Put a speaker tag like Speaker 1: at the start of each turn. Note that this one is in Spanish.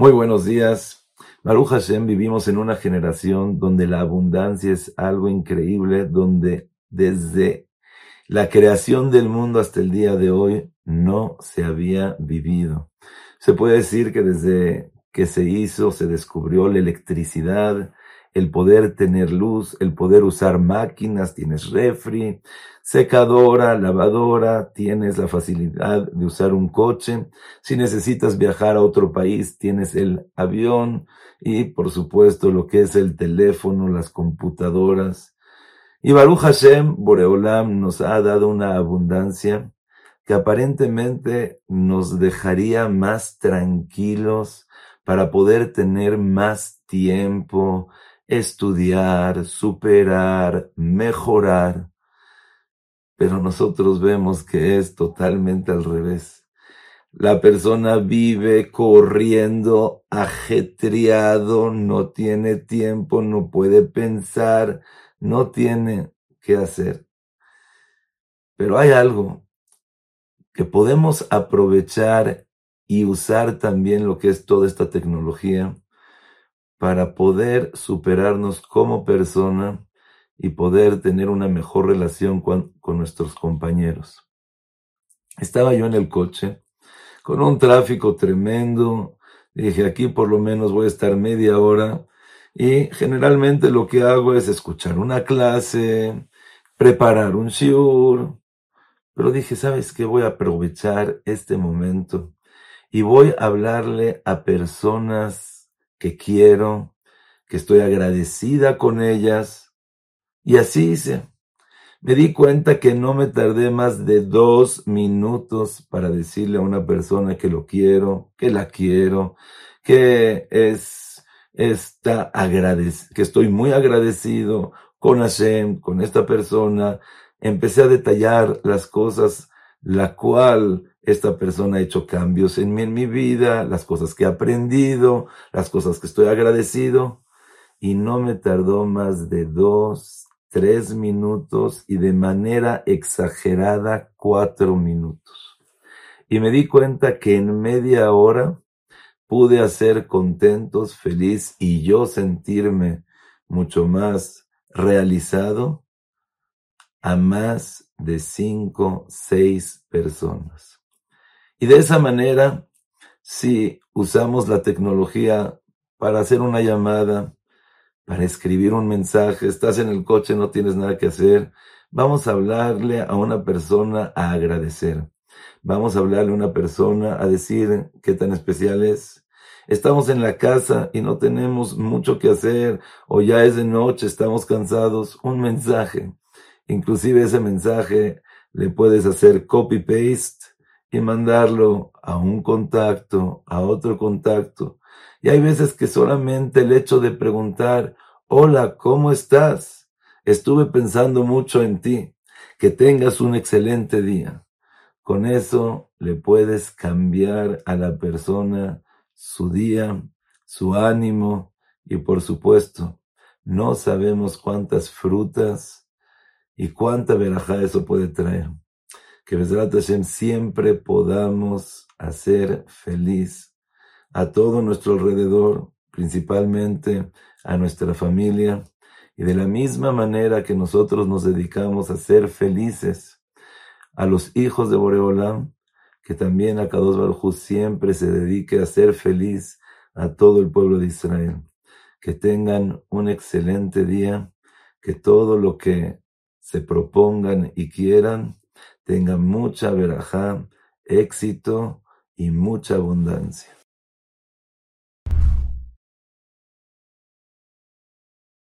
Speaker 1: Muy buenos días. Baruch Hashem, vivimos en una generación donde la abundancia es algo increíble, donde desde la creación del mundo hasta el día de hoy no se había vivido. Se puede decir que desde que se hizo, se descubrió la electricidad, el poder tener luz, el poder usar máquinas, tienes refri, secadora, lavadora, tienes la facilidad de usar un coche. Si necesitas viajar a otro país, tienes el avión y por supuesto lo que es el teléfono, las computadoras. Y Baruch Hashem, Boreolam, nos ha dado una abundancia que aparentemente nos dejaría más tranquilos para poder tener más tiempo, estudiar, superar, mejorar. Pero nosotros vemos que es totalmente al revés. La persona vive corriendo, ajetreado, no tiene tiempo, no puede pensar, no tiene qué hacer. Pero hay algo que podemos aprovechar y usar también lo que es toda esta tecnología para poder superarnos como persona y poder tener una mejor relación con, nuestros compañeros. Estaba yo en el coche con un tráfico tremendo. Dije, aquí por lo menos voy a estar media hora. Y generalmente lo que hago es escuchar una clase, preparar un shiur. Pero dije, ¿sabes qué? Voy a aprovechar este momento y voy a hablarle a personas que quiero, que estoy agradecida con ellas. Y así hice. Me di cuenta que no me tardé más de dos minutos para decirle a una persona que lo quiero, que la quiero, que es, está agradecido, que estoy muy agradecido con Hashem, con esta persona. Empecé a detallar las cosas, la cual esta persona ha hecho cambios en mi, vida, las cosas que he aprendido, las cosas que estoy agradecido. Y no me tardó más de dos, tres minutos y de manera exagerada cuatro minutos. Y me di cuenta que en media hora pude hacer contentos, feliz y yo sentirme mucho más realizado a más de cinco, seis personas. Y de esa manera, si usamos la tecnología para hacer una llamada, para escribir un mensaje, estás en el coche, no tienes nada que hacer, vamos a hablarle a una persona a agradecer. Vamos a hablarle a una persona a decir qué tan especial es. Estamos en la casa y no tenemos mucho que hacer o ya es de noche, estamos cansados. Un mensaje. Inclusive ese mensaje le puedes hacer copy-paste y mandarlo a un contacto, a otro contacto. Y hay veces que solamente el hecho de preguntar, hola, ¿cómo estás? Estuve pensando mucho en ti. Que tengas un excelente día. Con eso le puedes cambiar a la persona su día, su ánimo y por supuesto, no sabemos cuántas frutas y cuánta verajá eso puede traer que Besrat Hashem siempre podamos hacer feliz a todo nuestro alrededor, principalmente a nuestra familia, y de la misma manera que nosotros nos dedicamos a ser felices a los hijos de Boreolam, que también a Kadosh Baruj siempre se dedique a ser feliz a todo el pueblo de Israel. Que tengan un excelente día, que todo lo que se propongan y quieran, tenga mucha verajá, éxito y mucha abundancia.